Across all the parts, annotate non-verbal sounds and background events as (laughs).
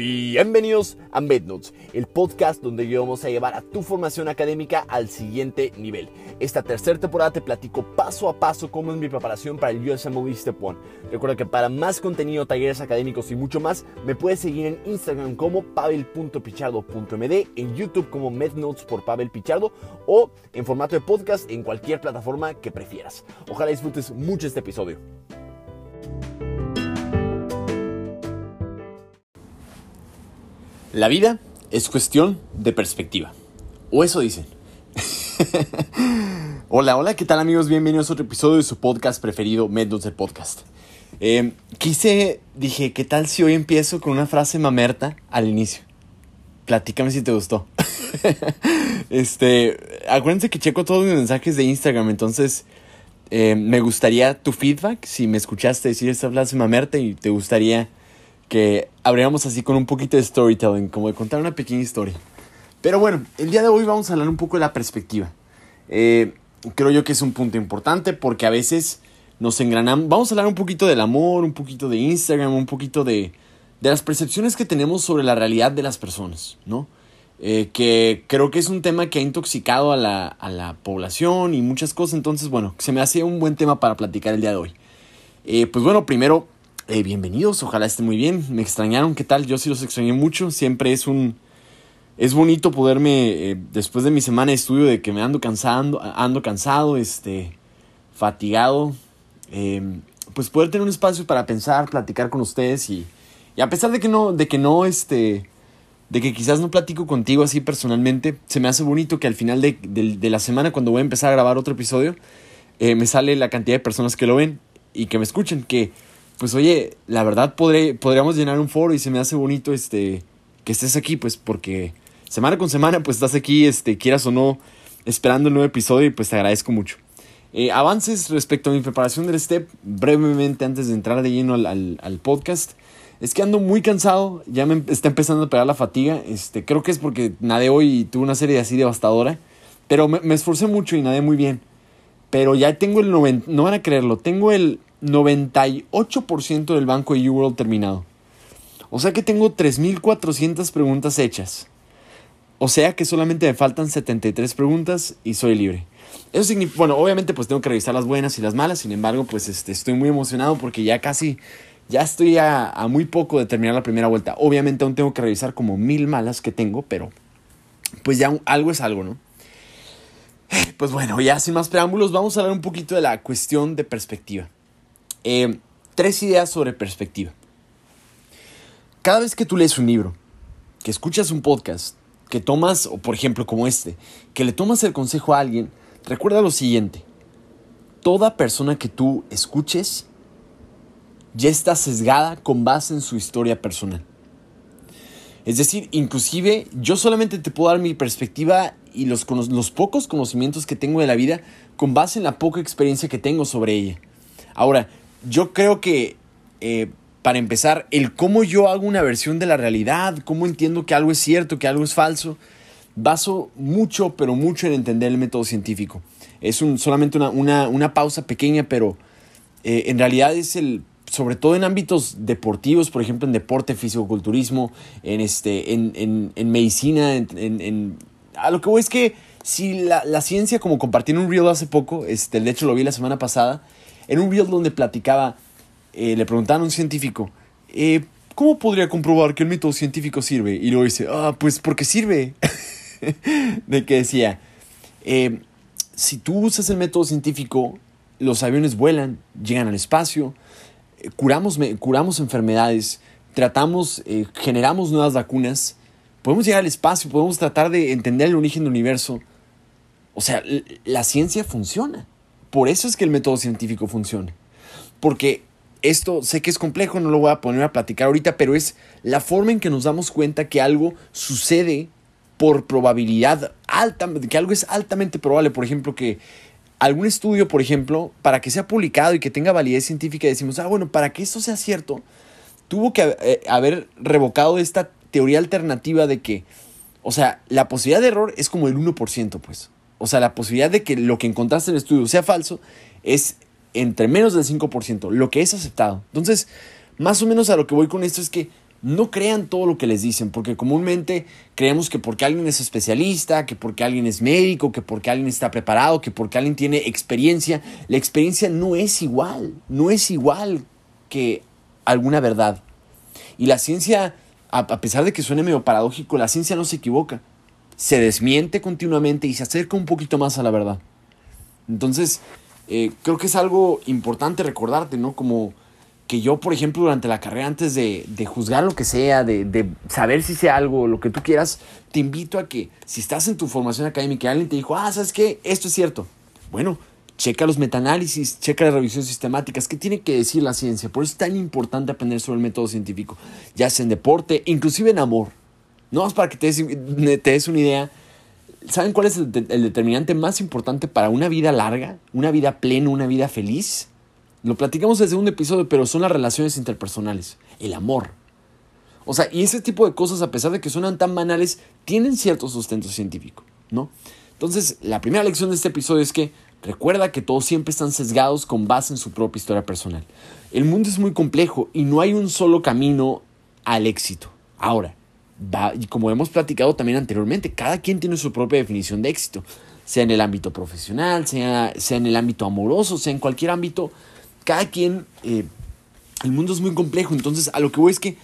Bienvenidos a MedNotes, el podcast donde vamos a llevar a tu formación académica al siguiente nivel. Esta tercera temporada te platico paso a paso cómo es mi preparación para el USMLE Step 1. Recuerda que para más contenido, talleres académicos y mucho más, me puedes seguir en Instagram como pavel.pichardo.md, en YouTube como MedNotes por Pavel Pichardo o en formato de podcast en cualquier plataforma que prefieras. Ojalá disfrutes mucho este episodio. La vida es cuestión de perspectiva. O eso dicen. (laughs) hola, hola, ¿qué tal amigos? Bienvenidos a otro episodio de su podcast preferido, Métodos de Podcast. Eh, quise, dije, ¿qué tal si hoy empiezo con una frase mamerta al inicio? Platícame si te gustó. (laughs) este, acuérdense que checo todos mis mensajes de Instagram, entonces eh, me gustaría tu feedback. Si me escuchaste decir esta frase mamerta y te gustaría que abriéramos así con un poquito de storytelling, como de contar una pequeña historia. Pero bueno, el día de hoy vamos a hablar un poco de la perspectiva. Eh, creo yo que es un punto importante porque a veces nos engranamos. Vamos a hablar un poquito del amor, un poquito de Instagram, un poquito de, de las percepciones que tenemos sobre la realidad de las personas, ¿no? Eh, que creo que es un tema que ha intoxicado a la, a la, población y muchas cosas. Entonces, bueno, se me hace un buen tema para platicar el día de hoy. Eh, pues bueno, primero eh, bienvenidos, ojalá estén muy bien. Me extrañaron, ¿qué tal? Yo sí los extrañé mucho. Siempre es un. Es bonito poderme, eh, después de mi semana de estudio, de que me ando cansando, ando cansado, este, fatigado, em, pues poder tener un espacio para pensar, platicar con ustedes y, y, a pesar de que no, de que no, este, de que quizás no platico contigo así personalmente, se me hace bonito que al final de, de, la semana, cuando voy a empezar a grabar otro episodio, eh, me sale la cantidad de personas que lo ven y que me escuchen, que pues oye, la verdad podré, podríamos llenar un foro y se me hace bonito este, que estés aquí, pues porque semana con semana pues estás aquí, este, quieras o no, esperando el nuevo episodio y pues te agradezco mucho. Eh, avances respecto a mi preparación del STEP, brevemente antes de entrar de lleno al, al, podcast. Es que ando muy cansado, ya me está empezando a pegar la fatiga. Este, creo que es porque nadé hoy y tuve una serie así devastadora. Pero me, me esforcé mucho y nadé muy bien. Pero ya tengo el 90, no van a creerlo, tengo el 98% del banco de UWorld terminado. O sea que tengo 3.400 preguntas hechas. O sea que solamente me faltan 73 preguntas y soy libre. Eso significa, bueno, obviamente pues tengo que revisar las buenas y las malas, sin embargo pues este, estoy muy emocionado porque ya casi, ya estoy a, muy poco de terminar la primera vuelta. Obviamente aún tengo que revisar como mil malas que tengo, pero pues ya algo es algo, ¿no? Pues bueno, ya sin más preámbulos, vamos a hablar un poquito de la cuestión de perspectiva. Eh, tres ideas sobre perspectiva. Cada vez que tú lees un libro, que escuchas un podcast, que tomas, o por ejemplo como este, que le tomas el consejo a alguien, recuerda lo siguiente. Toda persona que tú escuches ya está sesgada con base en su historia personal. Es decir, inclusive yo solamente te puedo dar mi perspectiva y los, los pocos conocimientos que tengo de la vida con base en la poca experiencia que tengo sobre ella. Ahora, yo creo que, eh, para empezar, el cómo yo hago una versión de la realidad, cómo entiendo que algo es cierto, que algo es falso, baso mucho, pero mucho en entender el método científico. Es un, solamente una, una, pausa pequeña, pero eh, en realidad es el, sobre todo en ámbitos deportivos, por ejemplo, en deporte, fisicoculturismo, en, este, en, en, en medicina, en, en, a lo que voy es que si la, la ciencia, como compartí en un reel hace poco, este, de hecho lo vi la semana pasada, en un video donde platicaba, eh, le preguntaban a un científico, eh, ¿cómo podría comprobar que el método científico sirve? Y luego dice, ah, pues porque sirve. (laughs) de que decía, eh, si tú usas el método científico, los aviones vuelan, llegan al espacio, curamos, curamos enfermedades, tratamos, generamos nuevas vacunas, podemos llegar al espacio, podemos tratar de entender el origen del universo. O sea, la ciencia funciona. Por eso es que el método científico funciona. Porque esto sé que es complejo, no lo voy a poner a platicar ahorita, pero es la forma en que nos damos cuenta que algo sucede por probabilidad alta, que algo es altamente probable. Por ejemplo, que algún estudio, por ejemplo, para que sea publicado y que tenga validez científica, decimos, ah, bueno, para que esto sea cierto, tuvo que eh, haber revocado esta teoría alternativa de que, o sea, la posibilidad de error es como el 1%, pues. O sea, la posibilidad de que lo que encontraste en el estudio sea falso es entre menos del 5%, lo que es aceptado. Entonces, más o menos a lo que voy con esto es que no crean todo lo que les dicen, porque comúnmente creemos que porque alguien es especialista, que porque alguien es médico, que porque alguien está preparado, que porque alguien tiene experiencia, la experiencia no es igual, no es igual que alguna verdad. Y la ciencia, a pesar de que suene medio paradójico, la ciencia no se equivoca, se desmiente continuamente y se acerca un poquito más a la verdad. Entonces, eh, creo que es algo importante recordarte, ¿no? Como que yo, por ejemplo, durante la carrera, antes de, juzgar lo que sea, de, saber si sea algo, lo que tú quieras, te invito a que si estás en tu formación académica y alguien te dijo, ah, ¿sabes qué? Esto es cierto. Bueno, checa los metaanálisis, checa las revisiones sistemáticas, ¿qué tiene que decir la ciencia? Por eso es tan importante aprender sobre el método científico, ya sea en deporte, inclusive en amor. No más para que te des, una idea. ¿Saben cuál es el determinante más importante para una vida larga, una vida plena, una vida feliz? Lo platicamos desde un episodio, pero son las relaciones interpersonales, el amor. O sea, y ese tipo de cosas, a pesar de que suenan tan banales, tienen cierto sustento científico, ¿no? Entonces, la primera lección de este episodio es que recuerda que todos siempre están sesgados con base en su propia historia personal. El mundo es muy complejo y no hay un solo camino al éxito. Ahora, y como hemos platicado también anteriormente, cada quien tiene su propia definición de éxito, sea en el ámbito profesional, sea, sea en el ámbito amoroso, sea en cualquier ámbito cada quien, eh, el mundo es muy complejo, entonces a lo que voy es que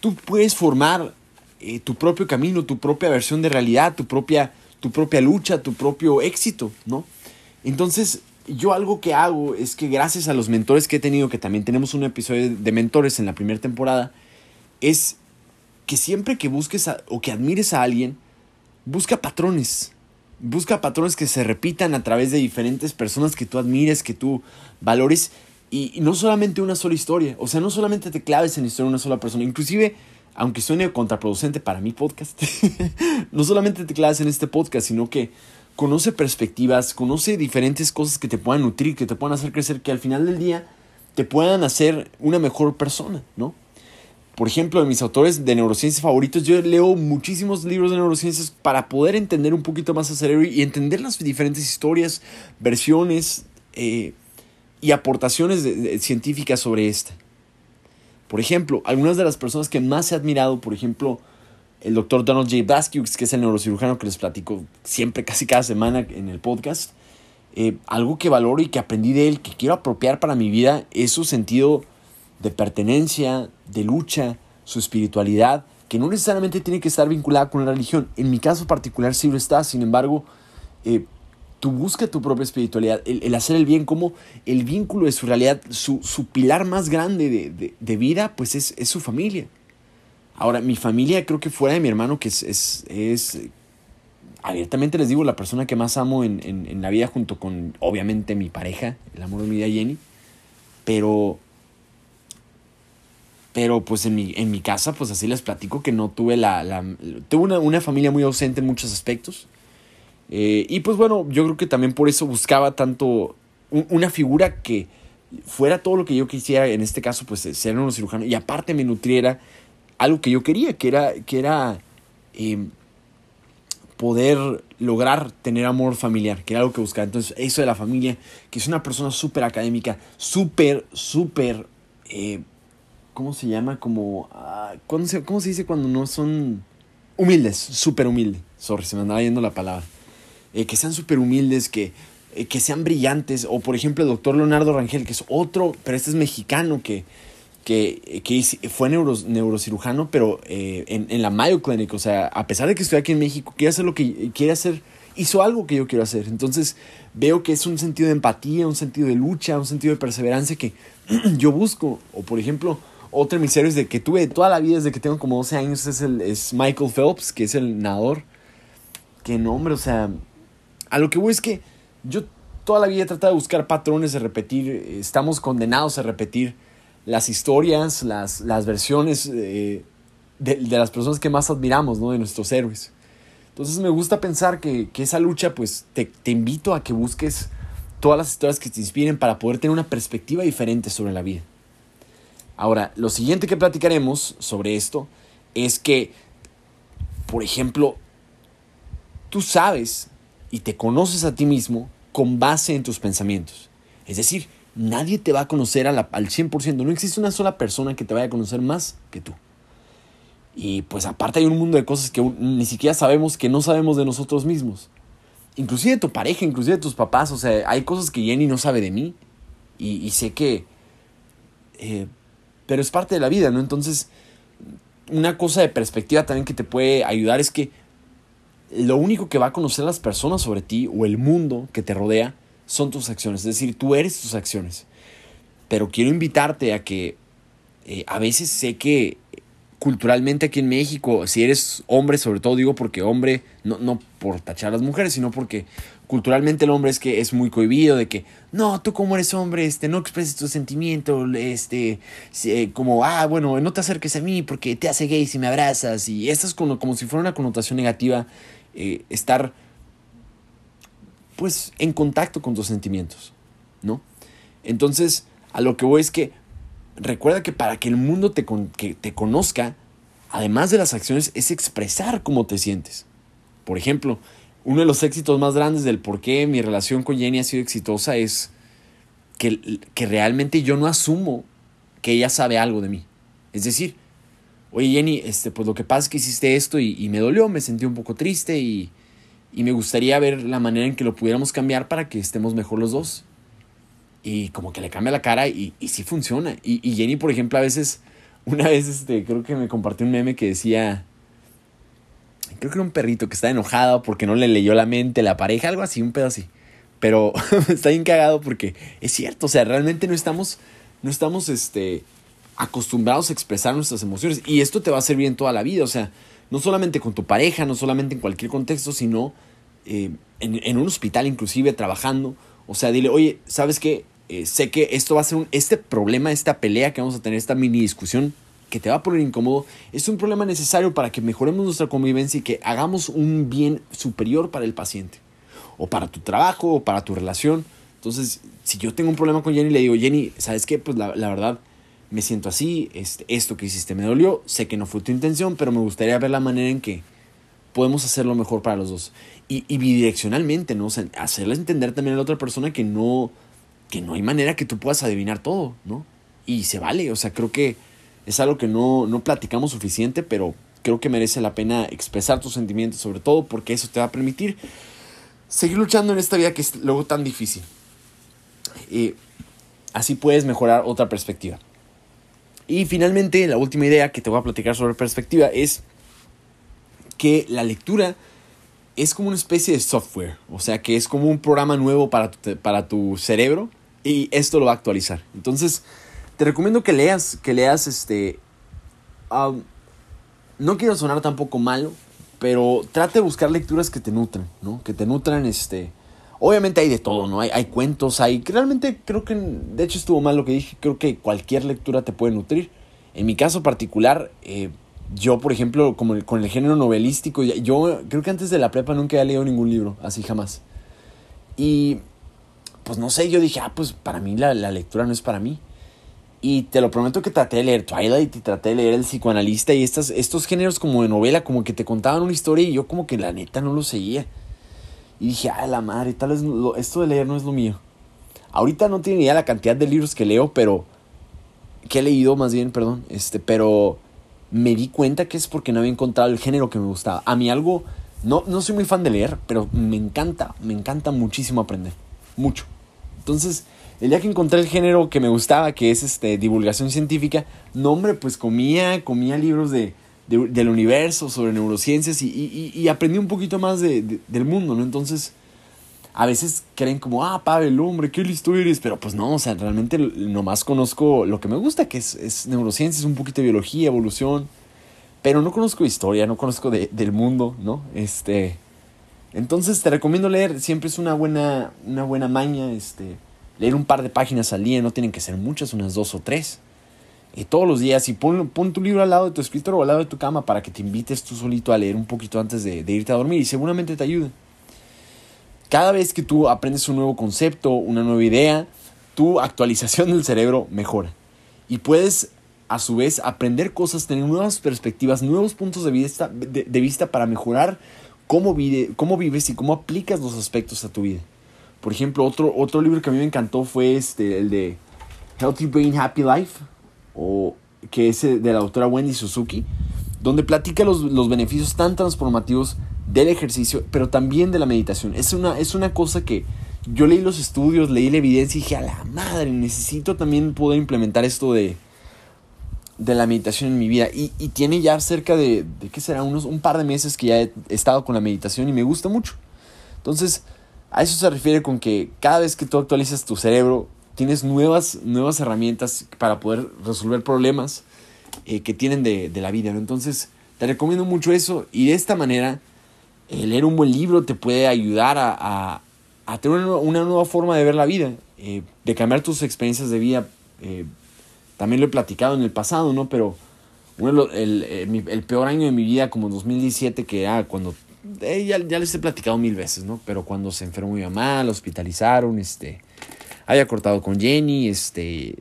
tú puedes formar eh, tu propio camino, tu propia versión de realidad, tu propia, tu propia lucha, tu propio éxito, ¿no? Entonces, yo algo que hago es que gracias a los mentores que he tenido, que también tenemos un episodio de mentores en la primera temporada, es que siempre que busques o que admires a alguien, busca patrones. Busca patrones que se repitan a través de diferentes personas que tú admires, que tú valores y, no solamente una sola historia, o sea, no solamente te claves en la historia de una sola persona, inclusive, aunque suene contraproducente para mi podcast, (laughs) no solamente te claves en este podcast, sino que conoce perspectivas, conoce diferentes cosas que te puedan nutrir, que te puedan hacer crecer, que al final del día te puedan hacer una mejor persona, ¿no? Por ejemplo, de mis autores de neurociencias favoritos, yo leo muchísimos libros de neurociencias para poder entender un poquito más el cerebro y entender las diferentes historias, versiones eh, y aportaciones científicas sobre esta. Por ejemplo, algunas de las personas que más he admirado, por ejemplo, el doctor Donald J. Baskiewicz, que es el neurocirujano que les platico siempre, (laughs) casi cada semana en el podcast, eh, algo que valoro y que aprendí de él, que quiero apropiar para mi vida, es su sentido de pertenencia, de lucha, su espiritualidad, que no necesariamente tiene que estar vinculada con la religión. En mi caso particular sí lo está, sin embargo, eh, tú busca tu propia espiritualidad, el, hacer el bien como el vínculo de su realidad, su, pilar más grande de, vida, pues es, su familia. Ahora, mi familia creo que fuera de mi hermano, que es, es, abiertamente les digo, la persona que más amo en, en, la vida junto con, obviamente, mi pareja, el amor de mi vida, Jenny, pero pero pues en mi, en mi casa, pues así les platico que no tuve la... la tuve una, una, familia muy ausente en muchos aspectos. Eh, y pues bueno, yo creo que también por eso buscaba tanto una figura que fuera todo lo que yo quisiera, en este caso pues ser un cirujano, y aparte me nutriera algo que yo quería, que era, que era em, poder lograr tener amor familiar, que era algo que buscaba. Entonces eso de la familia, que es una persona súper académica, súper, súper... Eh, ¿Cómo se llama? Como. Ah, ¿cómo, se, ¿Cómo se dice cuando no son. Humildes, súper humildes. Sorry, se me andaba yendo la palabra. Eh, que sean súper humildes, que, eh, que sean brillantes. O por ejemplo, el doctor Leonardo Rangel, que es otro, pero este es mexicano, que, que, que fue neuro, neurocirujano, pero eh, en, en, la Mayo Clinic. O sea, a pesar de que estoy aquí en México, quiere hacer lo que quiere hacer. Hizo algo que yo quiero hacer. Entonces veo que es un sentido de empatía, un sentido de lucha, un sentido de perseverancia que (clears throat) yo busco. O por ejemplo, otro de mis héroes de que tuve toda la vida desde que tengo como 12 años es, el, es Michael Phelps, que es el nadador. Qué nombre, o sea, a lo que voy es que yo toda la vida he tratado de buscar patrones, de repetir, estamos condenados a repetir las historias, las, las versiones eh, de, de, las personas que más admiramos, ¿no? De nuestros héroes. Entonces me gusta pensar que, que esa lucha, pues te, te invito a que busques todas las historias que te inspiren para poder tener una perspectiva diferente sobre la vida. Ahora, lo siguiente que platicaremos sobre esto es que, por ejemplo, tú sabes y te conoces a ti mismo con base en tus pensamientos. Es decir, nadie te va a conocer al 100%. No existe una sola persona que te vaya a conocer más que tú. Y pues aparte hay un mundo de cosas que ni siquiera sabemos que no sabemos de nosotros mismos. Inclusive de tu pareja, inclusive de tus papás. O sea, hay cosas que Jenny no sabe de mí. Y, sé que... Eh, pero es parte de la vida, ¿no? Entonces, una cosa de perspectiva también que te puede ayudar es que lo único que va a conocer las personas sobre ti o el mundo que te rodea son tus acciones. Es decir, tú eres tus acciones. Pero quiero invitarte a que eh, a veces sé que culturalmente aquí en México, si eres hombre, sobre todo digo porque hombre, no, no por tachar a las mujeres, sino porque culturalmente el hombre es que es muy cohibido de que, no, tú como eres hombre, este, no expreses tus sentimientos, este, eh, como, ah, bueno, no te acerques a mí porque te hace gay si me abrazas, y esto es como, como si fuera una connotación negativa, eh, estar, pues, en contacto con tus sentimientos, ¿no? Entonces, a lo que voy es que recuerda que para que el mundo te, que te conozca, además de las acciones, es expresar cómo te sientes. Por ejemplo, uno de los éxitos más grandes del por qué mi relación con Jenny ha sido exitosa es que, que realmente yo no asumo que ella sabe algo de mí. Es decir, oye Jenny, este, pues lo que pasa es que hiciste esto y, me dolió, me sentí un poco triste y, y me gustaría ver la manera en que lo pudiéramos cambiar para que estemos mejor los dos. Y como que le cambia la cara y, y sí funciona. Y, Jenny, por ejemplo, a veces, (laughs) una vez este, creo que me compartió un meme que decía, creo que era un perrito que está enojado porque no le leyó la mente la pareja, algo así, un pedo así. Pero (laughs) está bien cagado porque es cierto, o sea, realmente no estamos, no estamos este, acostumbrados a expresar nuestras emociones. Y esto te va a servir en toda la vida, o sea, no solamente con tu pareja, no solamente en cualquier contexto, sino eh, en, en un hospital inclusive, trabajando. O sea, dile, oye, ¿sabes qué? Eh, sé que esto va a ser un, este problema, esta pelea que vamos a tener, esta mini discusión que te va a poner incómodo, es un problema necesario para que mejoremos nuestra convivencia y que hagamos un bien superior para el paciente, o para tu trabajo, o para tu relación. Entonces, si yo tengo un problema con Jenny, le digo, Jenny, ¿sabes qué? Pues la, verdad, me siento así, este, esto que hiciste me dolió, sé que no fue tu intención, pero me gustaría ver la manera en que podemos hacerlo mejor para los dos. Y, y bidireccionalmente, ¿no? O sea, hacerle entender también a la otra persona que no que no hay manera que tú puedas adivinar todo, ¿no? Y se vale, o sea, creo que es algo que no, no platicamos suficiente, pero creo que merece la pena expresar tus sentimientos, sobre todo porque eso te va a permitir seguir luchando en esta vida que es luego tan difícil. Y así puedes mejorar otra perspectiva. Y finalmente, la última idea que te voy a platicar sobre perspectiva es que la lectura es como una especie de software, o sea que es como un programa nuevo para para tu cerebro y esto lo va a actualizar. Entonces, te recomiendo que leas, que leas este... no quiero sonar tampoco malo, pero trate de buscar lecturas que te nutran, ¿no? Que te nutran, este... Obviamente hay de todo, ¿no? Hay, hay cuentos, hay... Realmente creo que, de hecho estuvo mal lo que dije, creo que cualquier lectura te puede nutrir. En mi caso particular, eh, yo, por ejemplo, como con el género novelístico, yo creo que antes de la prepa nunca había leído ningún libro, así jamás. Y pues no sé, yo dije, ah, pues para mí la, lectura no es para mí. Y te lo prometo que traté de leer Twilight y traté de leer El psicoanalista y estas, estos géneros como de novela, como que te contaban una historia y yo como que la neta no lo seguía. Y dije, ah, la madre, tal vez esto de leer no es lo mío. Ahorita no tiene idea la cantidad de libros que leo, pero... Que he leído más bien, perdón. Este, pero me di cuenta que es porque no había encontrado el género que me gustaba. A mí algo, no, no soy muy fan de leer, pero me encanta, me encanta muchísimo aprender. Mucho. Entonces, el día que encontré el género que me gustaba, que es este, divulgación científica, no hombre, pues comía, comía libros de, del universo, sobre neurociencias y, aprendí un poquito más de, del mundo, ¿no? Entonces, a veces creen como, ah, Pavel, hombre, qué listo eres, pero pues no, o sea, realmente nomás conozco lo que me gusta, que es, es neurociencias, un poquito de biología, evolución, pero no conozco historia, no conozco del mundo, ¿no? Este, entonces te recomiendo leer, siempre es una buena, una buena maña, este, leer un par de páginas al día, no tienen que ser muchas, unas dos o tres. Y todos los días, y pon, tu libro al lado de tu escritorio o al lado de tu cama para que te invites tú solito a leer un poquito antes de, irte a dormir y seguramente te ayude. Cada vez que tú aprendes un nuevo concepto, una nueva idea, tu actualización del cerebro mejora. Y puedes a su vez aprender cosas, tener nuevas perspectivas, nuevos puntos de vista, de, vista para mejorar cómo vives y cómo aplicas los aspectos a tu vida. Por ejemplo, otro, otro libro que a mí me encantó fue este, el de Healthy Brain, Happy Life, o, que es de la autora Wendy Suzuki. donde platica los, los beneficios tan transformativos del ejercicio, pero también de la meditación. Es una, es una cosa que yo leí los estudios, leí la evidencia y dije, a la madre, necesito también poder implementar esto de, de la meditación en mi vida. Y, tiene ya cerca de, de, ¿qué será? Unos, un par de meses que ya he estado con la meditación y me gusta mucho. Entonces, a eso se refiere con que cada vez que tú actualizas tu cerebro, tienes nuevas, nuevas herramientas para poder resolver problemas eh, que tienen de, de, la vida. Entonces, te recomiendo mucho eso y de esta manera, eh, leer un buen libro te puede ayudar a, a, tener una, nueva forma de ver la vida, eh, de cambiar tus experiencias de vida también lo he platicado en el pasado, ¿no? Pero el, el, el, peor año de mi vida, como 2017, que era cuando. Eh, ya, les he platicado mil veces, ¿no? Pero cuando se enfermó mi mamá, la hospitalizaron, este. Había cortado con Jenny, este.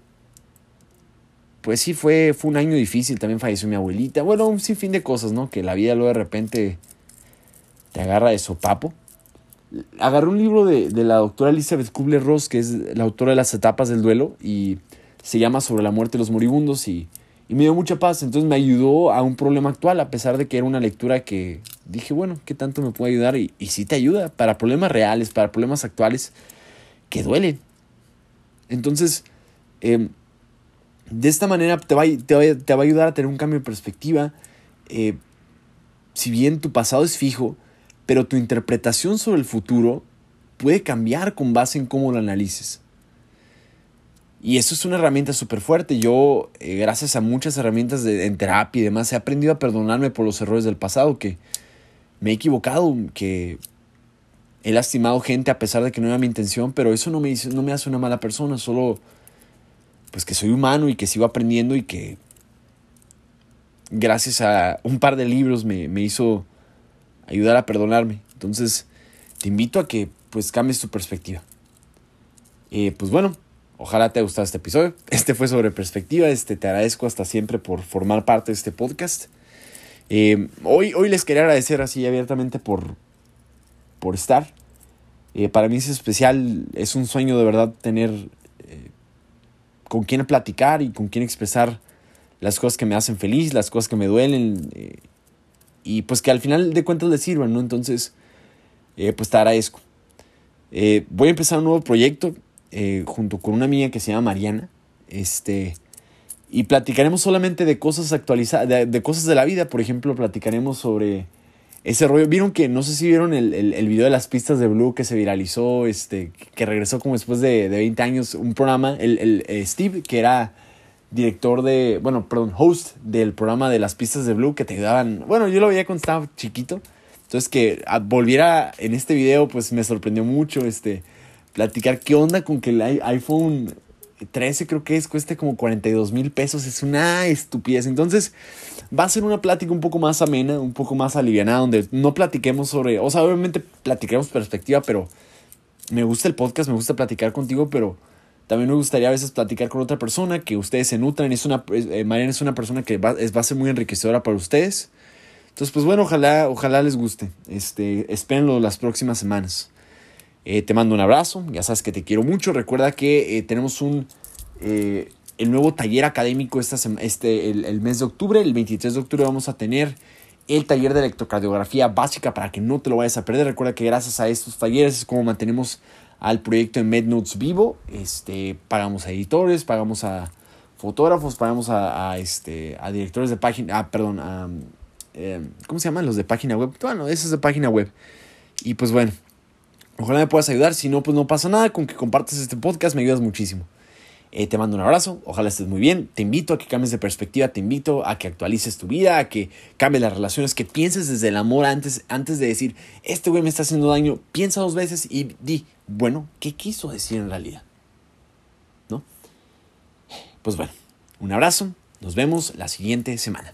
Pues sí, fue, fue un año difícil. También falleció mi abuelita. Bueno, un sinfín de cosas, ¿no? Que la vida luego de repente te agarra de sopapo. Agarré un libro de, de la doctora Elizabeth Kubler-Ross, que es la autora de las etapas del duelo, y se llama Sobre la muerte de los moribundos y, y, me dio mucha paz. Entonces me ayudó a un problema actual, a pesar de que era una lectura que dije, bueno, ¿qué tanto me puede ayudar? Y, y sí te ayuda para problemas reales, para problemas actuales que duelen. Entonces, em, de esta manera te va, te, va, te va, a ayudar a tener un cambio de perspectiva. Eh, si bien tu pasado es fijo, pero tu interpretación sobre el futuro puede cambiar con base en cómo lo analices. Y eso es una herramienta súper fuerte. Yo, eh, gracias a muchas herramientas de, en terapia y demás, he aprendido a perdonarme por los errores del pasado, que me he equivocado, que he lastimado gente a pesar de que no era mi intención, pero eso no me, no me hace una mala persona, solo pues que soy humano y que sigo aprendiendo y que gracias a un par de libros me, me hizo ayudar a perdonarme. Entonces, te invito a que pues cambies tu perspectiva. Eh, pues bueno, Ojalá te haya gustado este episodio. Este fue sobre perspectiva. Este, te agradezco hasta siempre por formar parte de este podcast. Eh, hoy, hoy les quería agradecer así abiertamente por, por estar. Eh, para mí es especial, es un sueño de verdad tener eh, con quien platicar y con quien expresar las cosas que me hacen feliz, las cosas que me duelen y pues que al final de cuentas les sirvan, ¿no? Entonces, pues te agradezco. voy a empezar un nuevo proyecto eh, junto con una amiga que se llama Mariana. Este, y platicaremos solamente de cosas actualizadas, de, cosas de la vida. Por ejemplo, platicaremos sobre ese rollo. Vieron que, no sé si vieron el, el, video de las pistas de Blue que se viralizó, este, que regresó como después de, de 20 años, un programa, el, el eh, Steve, que era director de, bueno, perdón, host del programa de las pistas de Blue que te ayudaban. Bueno, yo lo veía cuando estaba chiquito. Entonces que volviera en este video, pues me sorprendió mucho. Este, platicar qué onda con que el iPhone 13 creo que es, cueste como 42 mil pesos. Es una estupidez. Entonces va a ser una plática un poco más amena, un poco más aliviada, donde no platiquemos sobre, o sea, obviamente platiquemos perspectiva, pero me gusta el podcast, me gusta platicar contigo, pero también me gustaría a veces platicar con otra persona, que ustedes se nutran. Es una, eh, Mariana es una persona que va, es, va a ser muy enriquecedora para ustedes. Entonces, pues bueno, ojalá, ojalá les guste. Este, espérenlo las próximas semanas. Eh, te mando un abrazo, ya sabes que te quiero mucho. Recuerda que eh, tenemos un eh, el nuevo taller académico esta este, el, mes de octubre. El 23 de octubre vamos a tener el taller de electrocardiografía básica para que no te lo vayas a perder. Recuerda que gracias a estos talleres es como mantenemos al proyecto de MedNotes vivo. Este, pagamos a editores, pagamos a fotógrafos, pagamos a, este, a directores de página, ah, perdón, a, ¿cómo se llaman los de página web? Bueno, esos de página web. Y pues bueno, Ojalá me puedas ayudar. Si no, pues no pasa nada. Con que compartas este podcast me ayudas muchísimo. Eh, te mando un abrazo. Ojalá estés muy bien. Te invito a que cambies de perspectiva. Te invito a que actualices tu vida, a que cambies las relaciones, que pienses desde el amor antes, antes de decir, este güey me está haciendo daño. Piensa dos veces y di, bueno, ¿qué quiso decir en realidad? ¿No? Pues bueno, un abrazo. Nos vemos la siguiente semana.